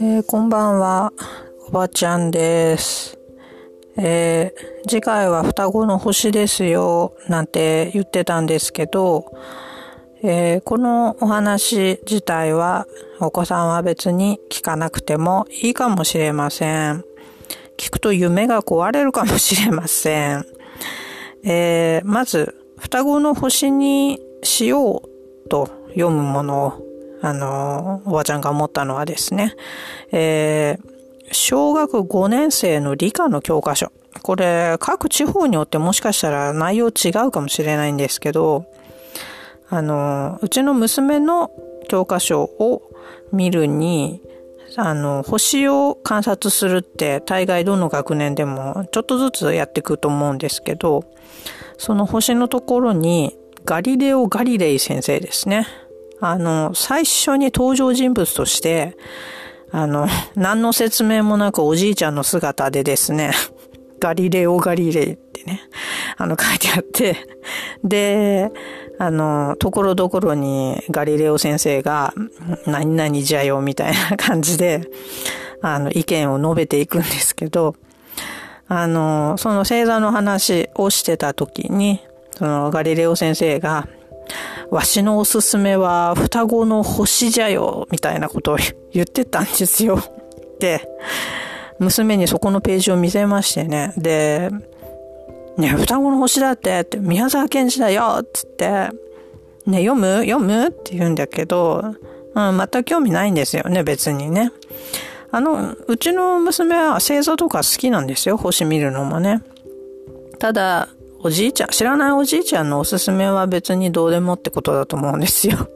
えー、こんばんは、おばちゃんです。えー、次回は双子の星ですよ、なんて言ってたんですけど、えー、このお話自体はお子さんは別に聞かなくてもいいかもしれません。聞くと夢が壊れるかもしれません。え、まず、双子の星にしようと読むものをあの、おばちゃんが思ったのはですね、えー、小学5年生の理科の教科書。これ、各地方によってもしかしたら内容違うかもしれないんですけど、あの、うちの娘の教科書を見るに、あの、星を観察するって大概どの学年でもちょっとずつやっていくと思うんですけど、その星のところにガリレオ・ガリレイ先生ですね。あの、最初に登場人物として、あの、何の説明もなくおじいちゃんの姿でですね、ガリレオ・ガリレイってね、あの書いてあって、で、あの、ところどころにガリレオ先生が、何々じゃよ、みたいな感じで、あの、意見を述べていくんですけど、あの、その星座の話をしてた時に、そのガリレオ先生が、わしのおすすめは双子の星じゃよ、みたいなことを言ってたんですよ。で、娘にそこのページを見せましてね。で、ね、双子の星だって、って宮沢賢治だよ、つって、ね、読む？読む？って言うんだけど、うん、全く興味ないんですよね、別にね。あの、うちの娘は星座とか好きなんですよ、星見るのもね。ただ、おじいちゃん、知らないおじいちゃんのおすすめは別にどうでもってことだと思うんですよ。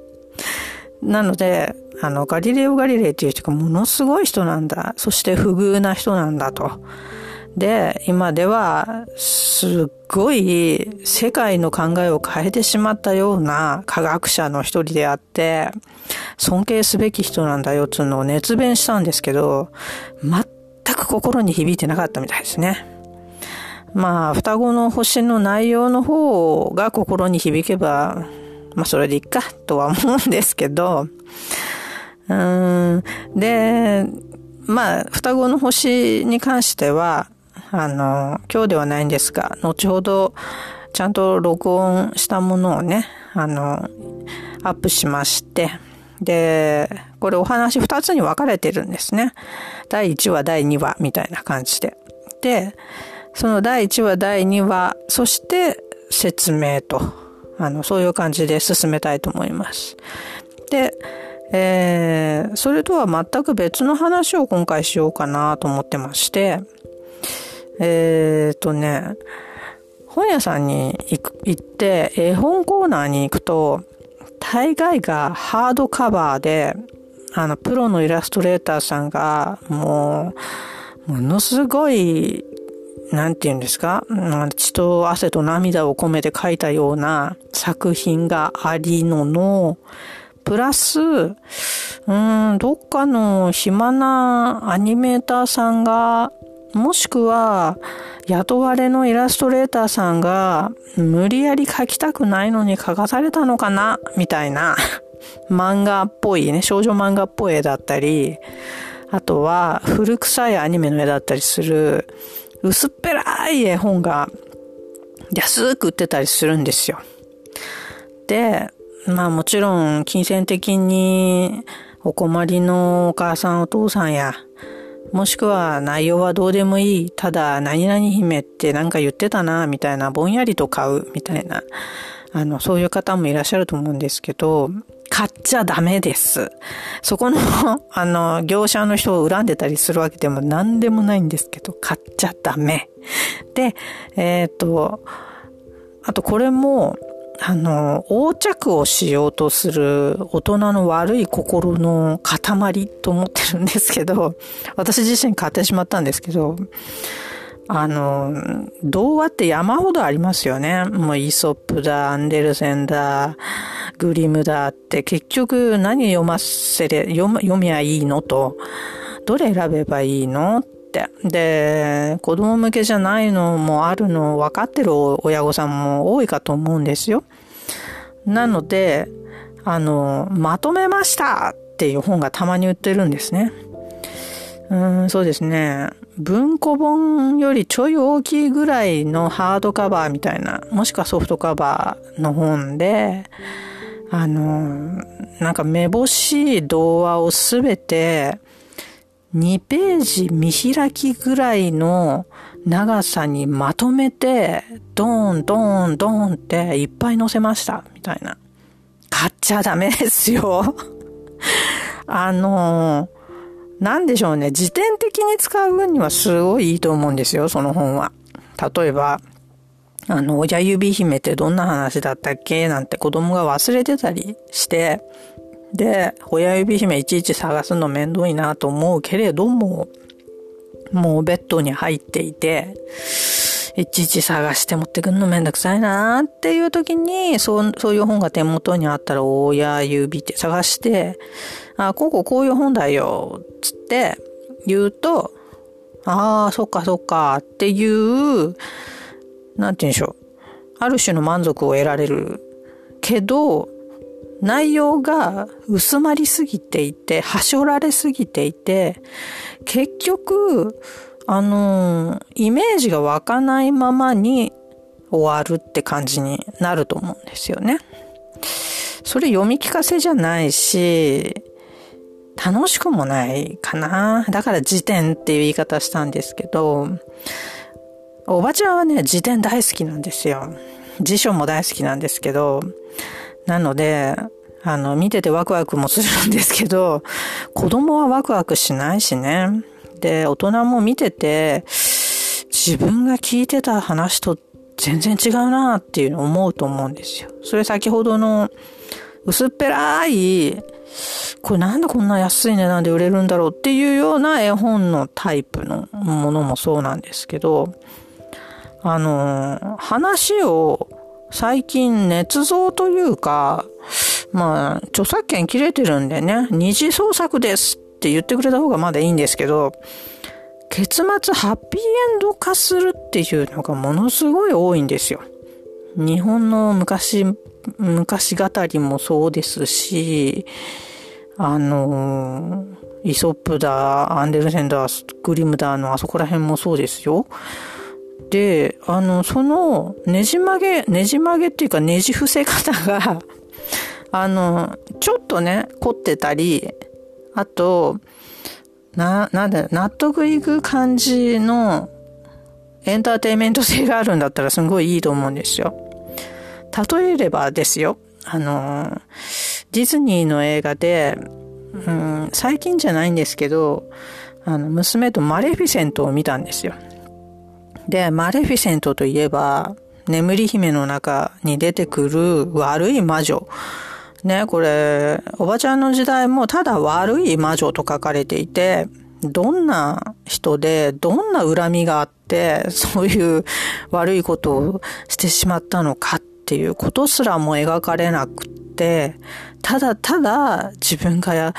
なので、あの、ガリレオ・ガリレイっていう人がものすごい人なんだ。そして不遇な人なんだと。で、今では、すっごい世界の考えを変えてしまったような科学者の一人であって、尊敬すべき人なんだよっていうのを熱弁したんですけど、全く心に響いてなかったみたいですね。まあ、双子の星の内容の方が心に響けば、まあ、それでいいか、とは思うんですけど、うん、で、まあ、双子の星に関しては、あの、今日ではないんですが、後ほど、ちゃんと録音したものをね、あの、アップしまして、で、これお話二つに分かれてるんですね。第1話、第2話、みたいな感じで。で、その第1話、第2話、そして説明と、あの、そういう感じで進めたいと思います。で、えー、それとは全く別の話を今回しようかなと思ってまして、えーとね、本屋さんに行って絵本コーナーに行くと、大概がハードカバーで、あの、プロのイラストレーターさんが、もう、ものすごいなんて言うんですか血と汗と涙を込めて書いたような作品がありのの、プラス、うん、どっかの暇なアニメーターさんが、もしくは、雇われのイラストレーターさんが、無理やり書きたくないのに書かされたのかな？みたいな、漫画っぽいね、少女漫画っぽい絵だったり、あとは古臭いアニメの絵だったりする、薄っぺらい絵本が安く売ってたりするんですよ。で、まあもちろん金銭的にお困りのお母さんお父さんや、もしくは内容はどうでもいい、ただ何々姫ってなんか言ってたな、みたいな、ぼんやりと買う、みたいな、あの、そういう方もいらっしゃると思うんですけど、買っちゃダメです。そこの、あの、業者の人を恨んでたりするわけでも何でもないんですけど、買っちゃダメ。で、えっ、と、あとこれも、あの、横着をしようとする大人の悪い心の塊と思ってるんですけど、私自身買ってしまったんですけど、あの、童話って山ほどありますよね。もうイソップだ、アンデルセンだ、グリムだって結局何読ませれ、読みゃいいのと、どれ選べばいいのっ。で、子供向けじゃないのもあるの分かってる親御さんも多いかと思うんですよ。なので、あの、まとめましたっていう本がたまに売ってるんですね。うん、そうですね。文庫本よりちょい大きいぐらいのハードカバーみたいな、もしくはソフトカバーの本で、あの、なんかめぼしい童話をすべて2ページ見開きぐらいの長さにまとめて、ドーン、ドーン、ドーンっていっぱい載せました、みたいな。買っちゃダメですよ。あの、なんでしょうね。辞典的に使う分にはすごいいいと思うんですよ、その本は。例えば、あの、親指姫ってどんな話だったっけ？なんて子供が忘れてたりして、で、親指姫いちいち探すの面倒いなと思うけれども、もうベッドに入っていて、いちいち探して持ってくんのめんどくさいなっていう時に、そう、そういう本が手元にあったら、親指って探して、あ、こここういう本だよ、つって言うと、ああ、そっかそっかっていう、なんて言うんでしょう。ある種の満足を得られるけど、内容が薄まりすぎていて、はしょられすぎていて、結局、あのイメージが湧かないままに終わるって感じになると思うんですよね。それ読み聞かせじゃないし、楽しくもないかな。だから辞典っていう言い方したんですけど、おばちゃんはね、辞典大好きなんですよ。辞書も大好きなんですけど、なので、あの、見ててワクワクもするんですけど、子供はワクワクしないしね。で、大人も見てて、自分が聞いてた話と全然違うなっていうのを思うと思うんですよ。それ先ほどの薄っぺらい、これなんでこんな安い値段で売れるんだろうっていうような絵本のタイプのものもそうなんですけど、あの、話を最近捏造というか、まあ、著作権切れてるんでね、二次創作ですって言ってくれた方がまだいいんですけど、結末ハッピーエンド化するっていうのがものすごい多いんですよ。日本の昔、昔語りもそうですし、あの、イソップだ、アンデルセンだ、グリムだのあそこら辺もそうですよ。で、あの、そのねじ曲げ、ねじ曲げっていうかねじ伏せ方が あの、ちょっとね、凝ってたり、あと、な、なんだ、納得いく感じのエンターテイメント性があるんだったらすごいいいと思うんですよ。例えればですよ、あの、ディズニーの映画で、うん、最近じゃないんですけど、あの、娘とマレフィセントを見たんですよ。で、マレフィセントといえば、眠り姫の中に出てくる悪い魔女。ね、これ、おばちゃんの時代もただ悪い魔女と書かれていて、どんな人で、どんな恨みがあって、そういう悪いことをしてしまったのかっていうことすらも描かれなくって、ただただ自分が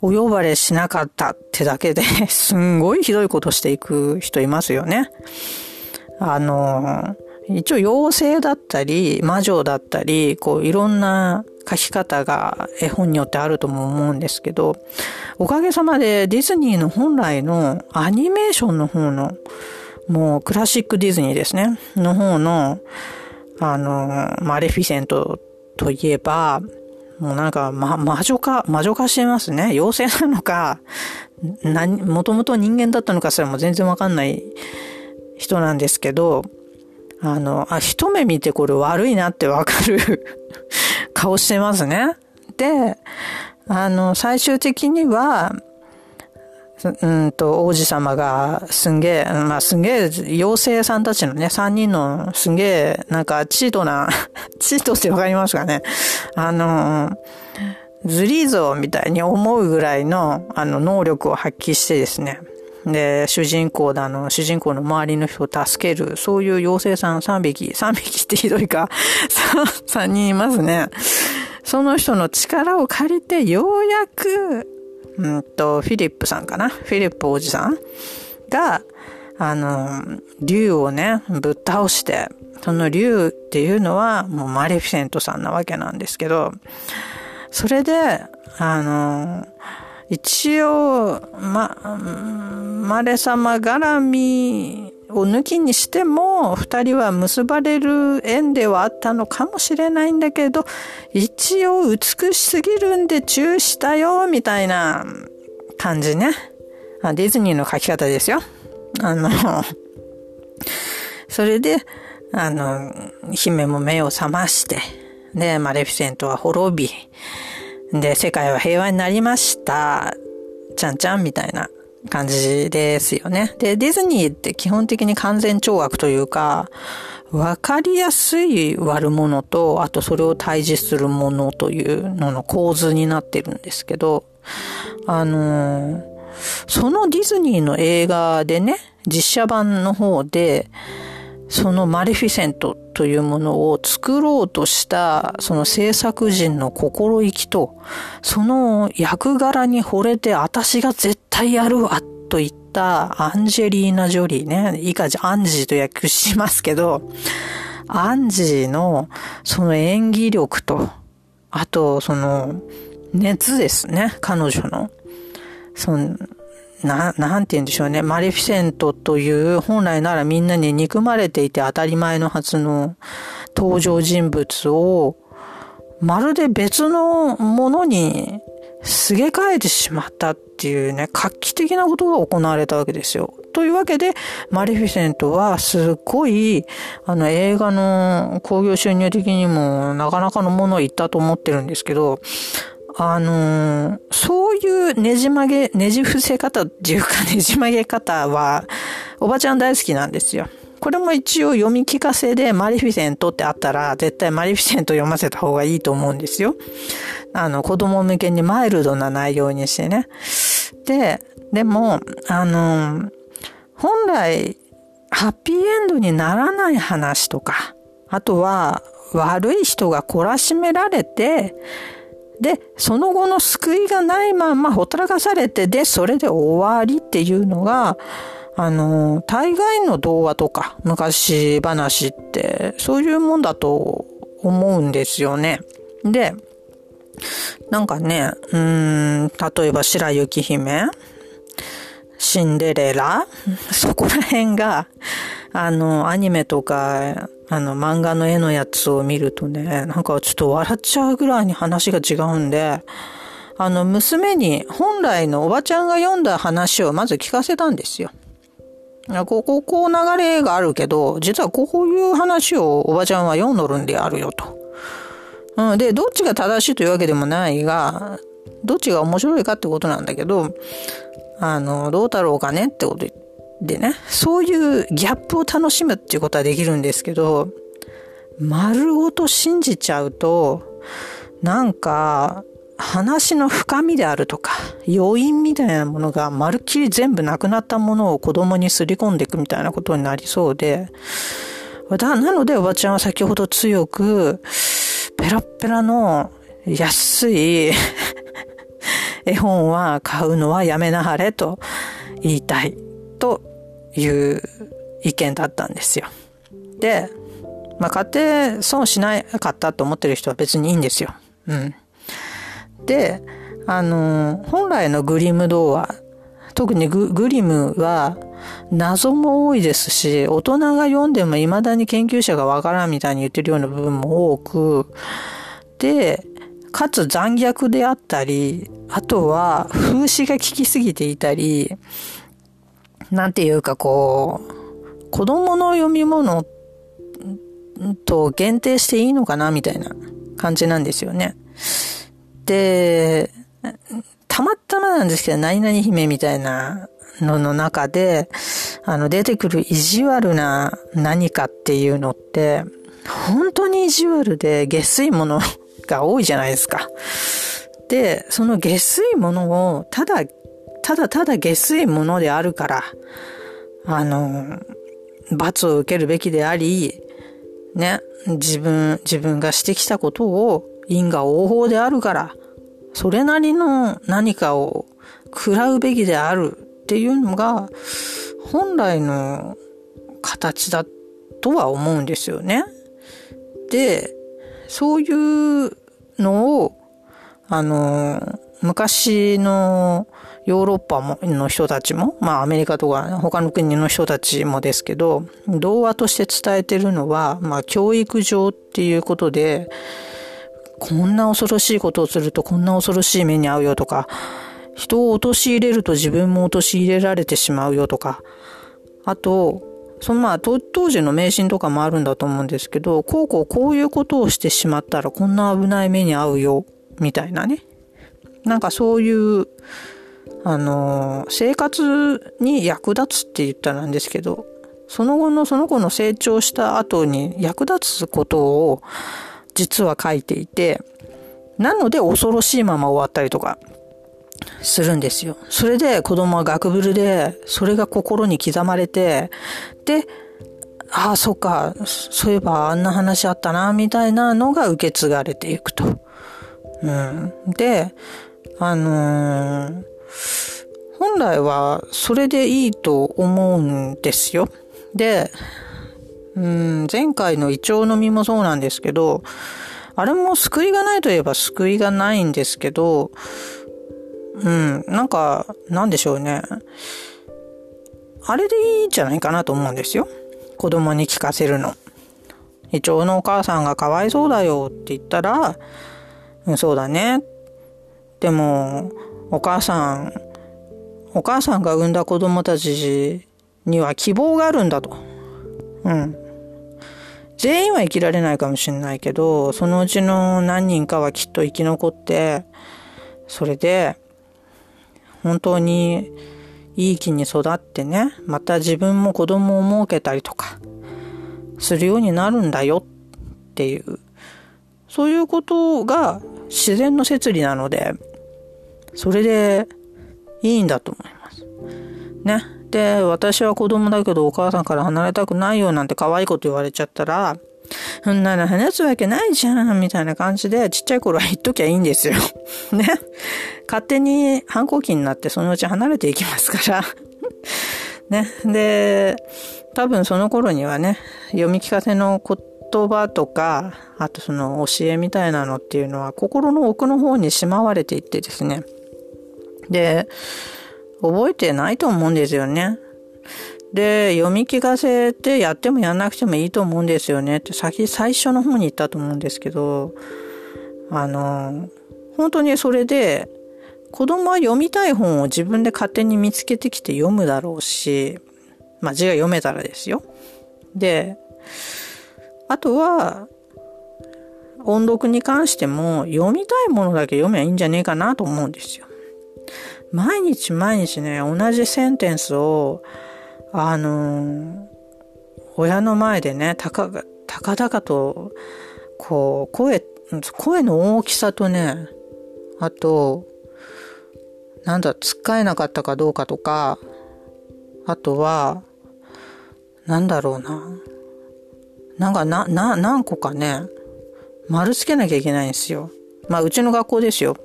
お呼ばれしなかったってだけで、すんごいひどいことしていく人いますよね。あの、一応妖精だったり、魔女だったり、こういろんな書き方が絵本によってあるとも思うんですけど、おかげさまでディズニーの本来のアニメーションの方の、もうクラシックディズニーですね、の方の、あの、マレフィセントといえば、もうなんか、ま、魔女化、魔女化してますね。妖精なのか、何、もともと人間だったのかすらも全然わかんない人なんですけど、あの、あ、一目見てこれ悪いなってわかる 顔してますね。で、あの、最終的には、うんと、王子様がすんげえ、まあすんげえ、妖精さんたちのね、三人のすんげえ、なんかチートな、チートってわかりますかねあの、ズリーゾみたいに思うぐらいの、あの、能力を発揮してですね、で、主人公だの、主人公の周りの人を助ける、そういう妖精さん3匹、3匹ってひどいか、3人いますね。その人の力を借りて、ようやく、うんと、フィリップさんかな？フィリップ王子さんが、あの、竜をね、ぶっ倒して、その竜っていうのはもうマレフィセントさんなわけなんですけど、それで、あの、一応、ま、マレ様絡みを抜きにしても、二人は結ばれる縁ではあったのかもしれないんだけど、一応美しすぎるんでチューしたよ、みたいな感じね。ディズニーの書き方ですよ。あの、それで、あの、姫も目を覚まして、で、マレフィセントは滅び、で、世界は平和になりました。ちゃんちゃんみたいな感じですよね。で、ディズニーって基本的に完全懲悪というか、わかりやすい悪者と、あとそれを対峙するものというのの構図になってるんですけど、あのー、そのディズニーの映画でね、実写版の方で、そのマレフィセントというものを作ろうとしたその制作人の心意気と、その役柄に惚れて私が絶対やるわと言ったアンジェリーナ・ジョリーね、以下じアンジーと訳しますけど、アンジーのその演技力と、あとその熱ですね、彼女の。そのな、なんて言うんでしょうね。マレフィセントという本来ならみんなに憎まれていて当たり前のはずの登場人物をまるで別のものにすげ替えてしまったっていうね、画期的なことが行われたわけですよ。というわけで、マレフィセントはすっごい、あの映画の興行収入的にもなかなかのものを言ったと思ってるんですけど、あのー、そういうねじ曲げ、ねじ伏せ方っていうか ねじ曲げ方は、おばちゃん大好きなんですよ。これも一応読み聞かせでマリフィセントってあったら、絶対マリフィセント読ませた方がいいと思うんですよ。あの、子供向けにマイルドな内容にしてね。で、でも、あのー、本来、ハッピーエンドにならない話とか、あとは、悪い人が懲らしめられて、で、その後の救いがないまんまほったらかされて、で、それで終わりっていうのが、あの、大概の童話とか昔話って、そういうもんだと思うんですよね。で、なんかね、うん、例えば白雪姫、シンデレラ、そこら辺が、あの、アニメとか、あの、漫画の絵のやつを見るとね、なんかちょっと笑っちゃうぐらいに話が違うんで、あの、娘に本来のおばちゃんが読んだ話をまず聞かせたんですよ。ここ、こう流れがあるけど、実はこういう話をおばちゃんは読んどるんであるよと。うん、で、どっちが正しいというわけでもないが、どっちが面白いかってことなんだけど、あの、どうだろうかねってこと言って、でね、そういうギャップを楽しむっていうことはできるんですけど、丸ごと信じちゃうと、なんか、話の深みであるとか、余韻みたいなものがまるっきり全部なくなったものを子供にすり込んでいくみたいなことになりそうで、なのでおばちゃんは先ほど強く、ペラペラの安い絵本は買うのはやめなはれと言いたいという意見だったんですよ。で、まあ、買って損しなかったと思ってる人は別にいいんですよ。うん。で、あの、本来のグリム童話、特にググリムは謎も多いですし、大人が読んでも未だに研究者がわからんみたいに言ってるような部分も多く、で、かつ残虐であったり、あとは風刺が効きすぎていたり、なんていうかこう、子供の読み物と限定していいのかなみたいな感じなんですよね。で、たまたまなんですけど、何々姫みたいなのの中で、あの、出てくる意地悪な何かっていうのって、本当に意地悪で下水ものが多いじゃないですか。で、その下水ものをただただただ下水ものであるから、あの、罰を受けるべきであり、ね、自分、自分がしてきたことを因果応報であるから、それなりの何かを食らうべきであるっていうのが、本来の形だとは思うんですよね。で、そういうのを、あの、昔のヨーロッパもの人たちも、まあアメリカとか他の国の人たちもですけど、童話として伝えてるのは、まあ教育上っていうことで、こんな恐ろしいことをするとこんな恐ろしい目に遭うよとか、人を陥れると自分も陥れられてしまうよとか、あと、そのまあ当時の迷信とかもあるんだと思うんですけど、こうこうこういうことをしてしまったらこんな危ない目に遭うよ、みたいなね。なんかそういう、あの、生活に役立つって言ったらなんですけど、その後のその子の成長した後に役立つことを実は書いていて、なので恐ろしいまま終わったりとかするんですよ。それで子供は学ぶるで、それが心に刻まれて、で、ああ、そっか、そういえばあんな話あったな、みたいなのが受け継がれていくと。うん。で、あのー、本来はそれでいいと思うんですよ。で、うん、前回のイチョウの実もそうなんですけど、あれも救いがないといえば救いがないんですけど、うん、なんか、なんでしょうね。あれでいいんじゃないかなと思うんですよ。子供に聞かせるの。イチョウのお母さんがかわいそうだよって言ったら、うん、そうだね。でも、お母さん、お母さんが産んだ子供たちには希望があるんだと。うん。全員は生きられないかもしれないけど、そのうちの何人かはきっと生き残って、それで、本当にいい木に育ってね、また自分も子供を設けたりとか、するようになるんだよっていう、そういうことが自然の摂理なので、それでいいんだと思います。ね。で、私は子供だけどお母さんから離れたくないよなんて可愛いこと言われちゃったら、そんなの話すわけないじゃん、みたいな感じで、ちっちゃい頃は言っときゃいいんですよ。ね。勝手に反抗期になってそのうち離れていきますから。ね。で、多分その頃にはね、読み聞かせの言葉とか、あとその教えみたいなのっていうのは心の奥の方にしまわれていってですね。で、覚えてないと思うんですよね。で、読み聞かせてやってもやんなくてもいいと思うんですよねって先、最初の方に言ったと思うんですけど、あの、本当にそれで、子供は読みたい本を自分で勝手に見つけてきて読むだろうし、まあ字が読めたらですよ。で、あとは、音読に関しても読みたいものだけ読めばいいんじゃねえかなと思うんですよ。毎日毎日ね、同じセンテンスを、あのー、親の前でね、たか、たかだかと、こう、声、声の大きさとね、あと、なんだ、つっかえなかったかどうかとか、あとは、なんだろうな。なんかな、な、何個かね、丸つけなきゃいけないんですよ。まあ、うちの学校ですよ。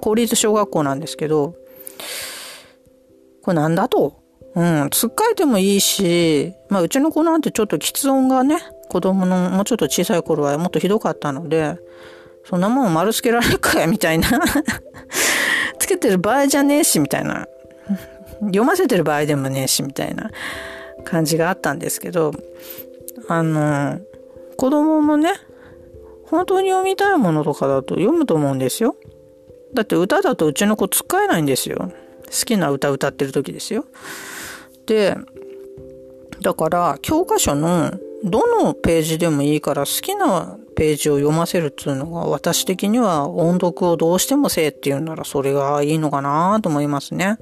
公立小学校なんですけど、これなんだと？うん、つっかえてもいいし、まあうちの子なんてちょっと喫音がね、子供のもうちょっと小さい頃はもっとひどかったので、そんなもん丸つけられるかよ、みたいな つけてる場合じゃねえし、みたいな。読ませてる場合でもねえし、みたいな感じがあったんですけど、あの、子供もね、本当に読みたいものとかだと読むと思うんですよ。だって歌だとうちの子使えないんですよ。好きな歌歌ってる時ですよ。で、だから教科書のどのページでもいいから好きなページを読ませるっていうのが私的には音読をどうしてもせえっていうならそれがいいのかなと思いますね。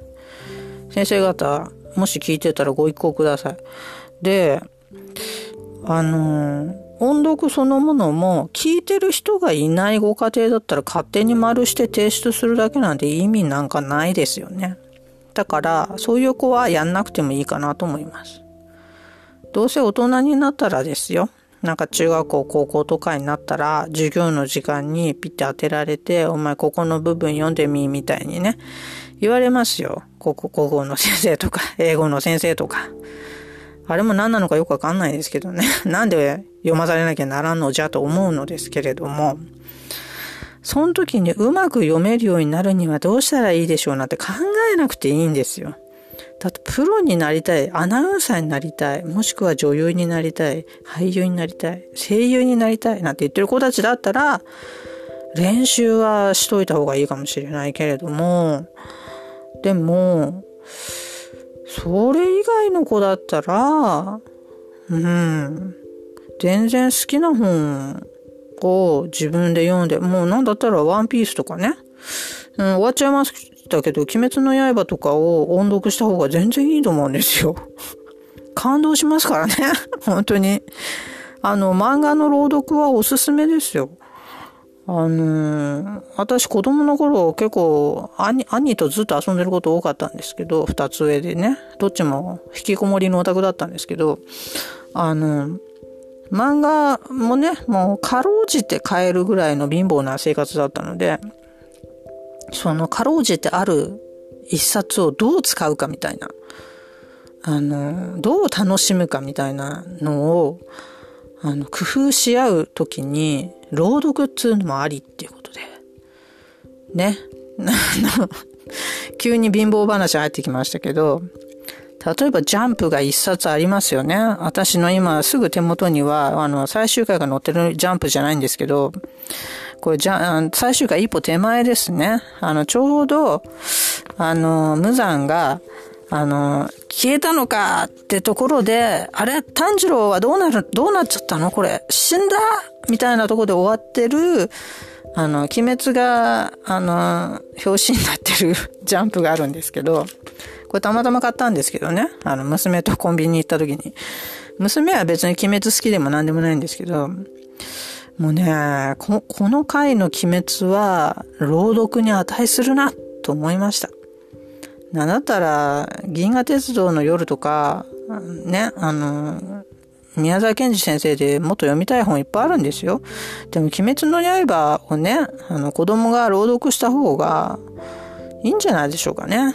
先生方、もし聞いてたらご一行ください。で、あのー音読そのものも聞いてる人がいないご家庭だったら勝手に丸して提出するだけなんて意味なんかないですよね。だからそういう子はやんなくてもいいかなと思います。どうせ大人になったらですよ。なんか中学校、高校とかになったら授業の時間にピッて当てられてお前ここの部分読んでみみたいにね言われますよ。高校、の先生とか英語の先生とか。あれも何なのかよくわかんないですけどね。なんで読まされなきゃならんのじゃと思うのですけれども、その時にうまく読めるようになるにはどうしたらいいでしょうなって考えなくていいんですよ。だってプロになりたい、アナウンサーになりたい、もしくは女優になりたい、俳優になりたい、声優になりたいなんて言ってる子たちだったら、練習はしといた方がいいかもしれないけれども、でも、それ以外の子だったら、うん、全然好きな本を自分で読んで、もうなんだったらワンピースとかね、うん、終わっちゃいましたけど、鬼滅の刃とかを音読した方が全然いいと思うんですよ。感動しますからね。本当に。あの、漫画の朗読はおすすめですよ。あのー、私子供の頃結構兄、兄とずっと遊んでること多かったんですけど、二つ上でね、どっちも引きこもりのオタクだったんですけど、あのー、漫画もね、もうかろうじて買えるぐらいの貧乏な生活だったので、そのかろうじてある一冊をどう使うかみたいな、あのー、どう楽しむかみたいなのを、あの、工夫し合うときに、朗読っつうのもありっていうことで。ね。急に貧乏話入ってきましたけど、例えばジャンプが一冊ありますよね。私の今すぐ手元には、あの、最終回が載ってるジャンプじゃないんですけど、これじゃ、最終回一歩手前ですね。あの、ちょうど、あの、無残が、あの、消えたのかってところで、あれ炭治郎はどうなる、どうなっちゃったの？これ、死んだ？みたいなとこで終わってる、あの、鬼滅が、あの、表紙になってる ジャンプがあるんですけど、これたまたま買ったんですけどね、あの、娘とコンビニ行った時に。娘は別に鬼滅好きでも何でもないんですけど、もうね、この回の鬼滅は、朗読に値するな、と思いました。なんだったら、銀河鉄道の夜とか、ね、あの、宮沢賢治先生でもっと読みたい本いっぱいあるんですよ。でも、鬼滅の刃をね、あの、子供が朗読した方がいいんじゃないでしょうかね。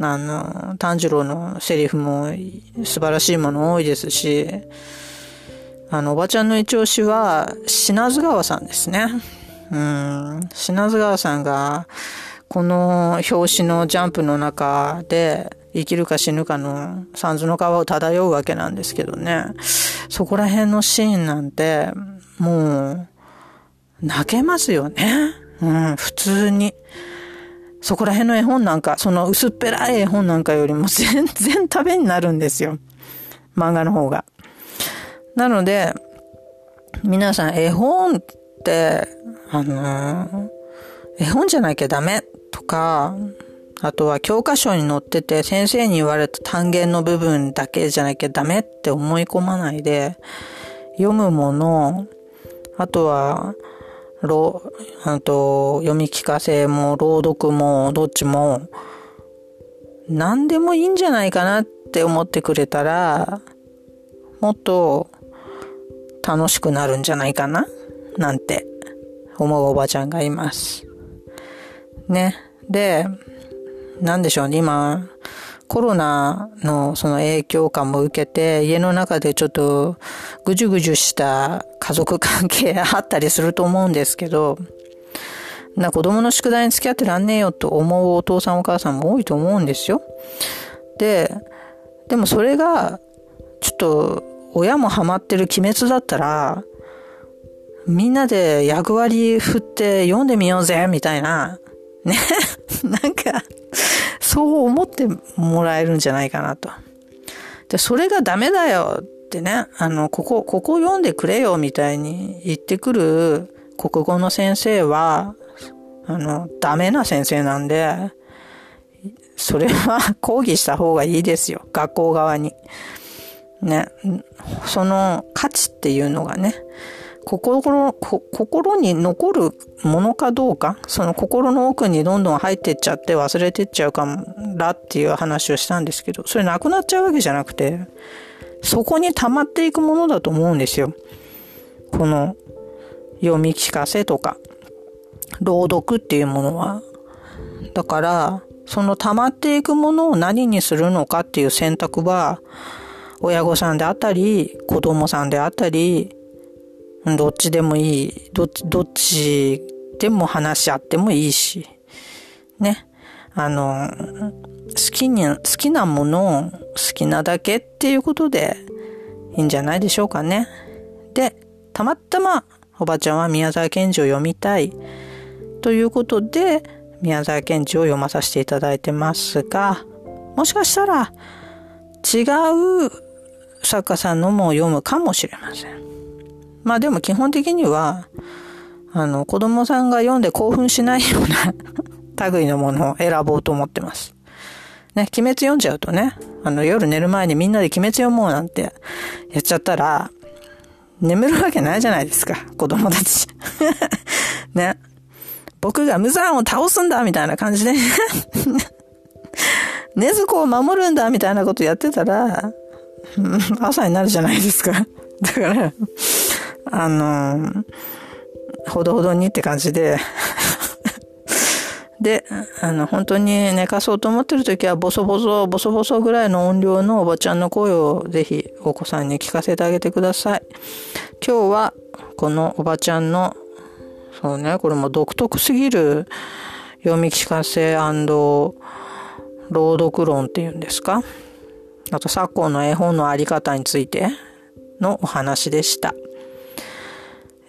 あの、炭治郎のセリフも素晴らしいもの多いですし、あの、おばちゃんの一押しは、品津川さんですね。うん、品津川さんが、この表紙のジャンプの中で生きるか死ぬかの三途の川を漂うわけなんですけどね。そこら辺のシーンなんて、もう、泣けますよね。うん、普通に。そこら辺の絵本なんか、その薄っぺらい絵本なんかよりも全然食べになるんですよ。漫画の方が。なので、皆さん絵本って、あのー、絵本じゃなきゃダメとか、あとは教科書に載ってて先生に言われた単元の部分だけじゃなきゃダメって思い込まないで、読むもの、あとは、ろ、あと、読み聞かせも、朗読も、どっちも、何でもいいんじゃないかなって思ってくれたら、もっと楽しくなるんじゃないかななんて思うおばちゃんがいます。ね。で、なんでしょうね、今、コロナのその影響感も受けて、家の中でちょっとぐじゅぐじゅした家族関係あったりすると思うんですけど、な子供の宿題に付き合ってらんねえよと思うお父さんお母さんも多いと思うんですよ。で、でもそれが、ちょっと親もハマってる鬼滅だったら、みんなで役割振って読んでみようぜ、みたいなね。なんか、そう思ってもらえるんじゃないかなと。で、それがダメだよってね、あの、ここ、ここ読んでくれよみたいに言ってくる国語の先生は、あの、ダメな先生なんで、それは 抗議した方がいいですよ。学校側に。ね。その価値っていうのがね、心、心に残るものかどうか、その心の奥にどんどん入ってっちゃって忘れてっちゃうからっていう話をしたんですけど、それなくなっちゃうわけじゃなくて、そこに溜まっていくものだと思うんですよ。この読み聞かせとか、朗読っていうものは。だから、その溜まっていくものを何にするのかっていう選択は、親御さんであったり、子供さんであったり、どっちでもいい。どっち、どっちでも話し合ってもいいし。ね。あの、好きに、好きなものを好きなだけっていうことでいいんじゃないでしょうかね。で、たまたまおばちゃんは宮沢賢治を読みたいということで宮沢賢治を読まさせていただいてますが、もしかしたら違う作家さんのも読むかもしれません。まあでも基本的には、あの、子供さんが読んで興奮しないような 類のものを選ぼうと思ってます。ね、鬼滅読んじゃうとね、あの、夜寝る前にみんなで鬼滅読もうなんてやっちゃったら、眠るわけないじゃないですか、子供たち。ね。僕が無残を倒すんだみたいな感じで ねずこを守るんだみたいなことやってたら、朝になるじゃないですか。だから、あのほどほどにって感じで で、あの、本当に寝かそうと思ってる時は、ボソボソ、ボソボソぐらいの音量のおばちゃんの声をぜひお子さんに聞かせてあげてください。今日は、このおばちゃんの、そうね、これも独特すぎる読み聞かせ朗読論っていうんですか？あと昨今の絵本のあり方についてのお話でした。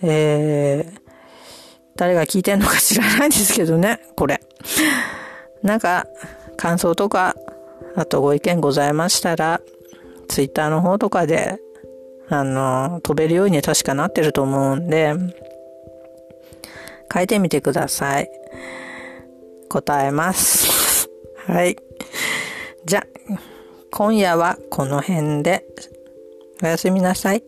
えー、誰が聞いてんのか知らないんですけどね、これ。なんか、感想とか、あとご意見ございましたら、ツイッターの方とかで、あの、飛べるように確かなってると思うんで、書いてみてください。答えます。はい。じゃ、今夜はこの辺で、おやすみなさい。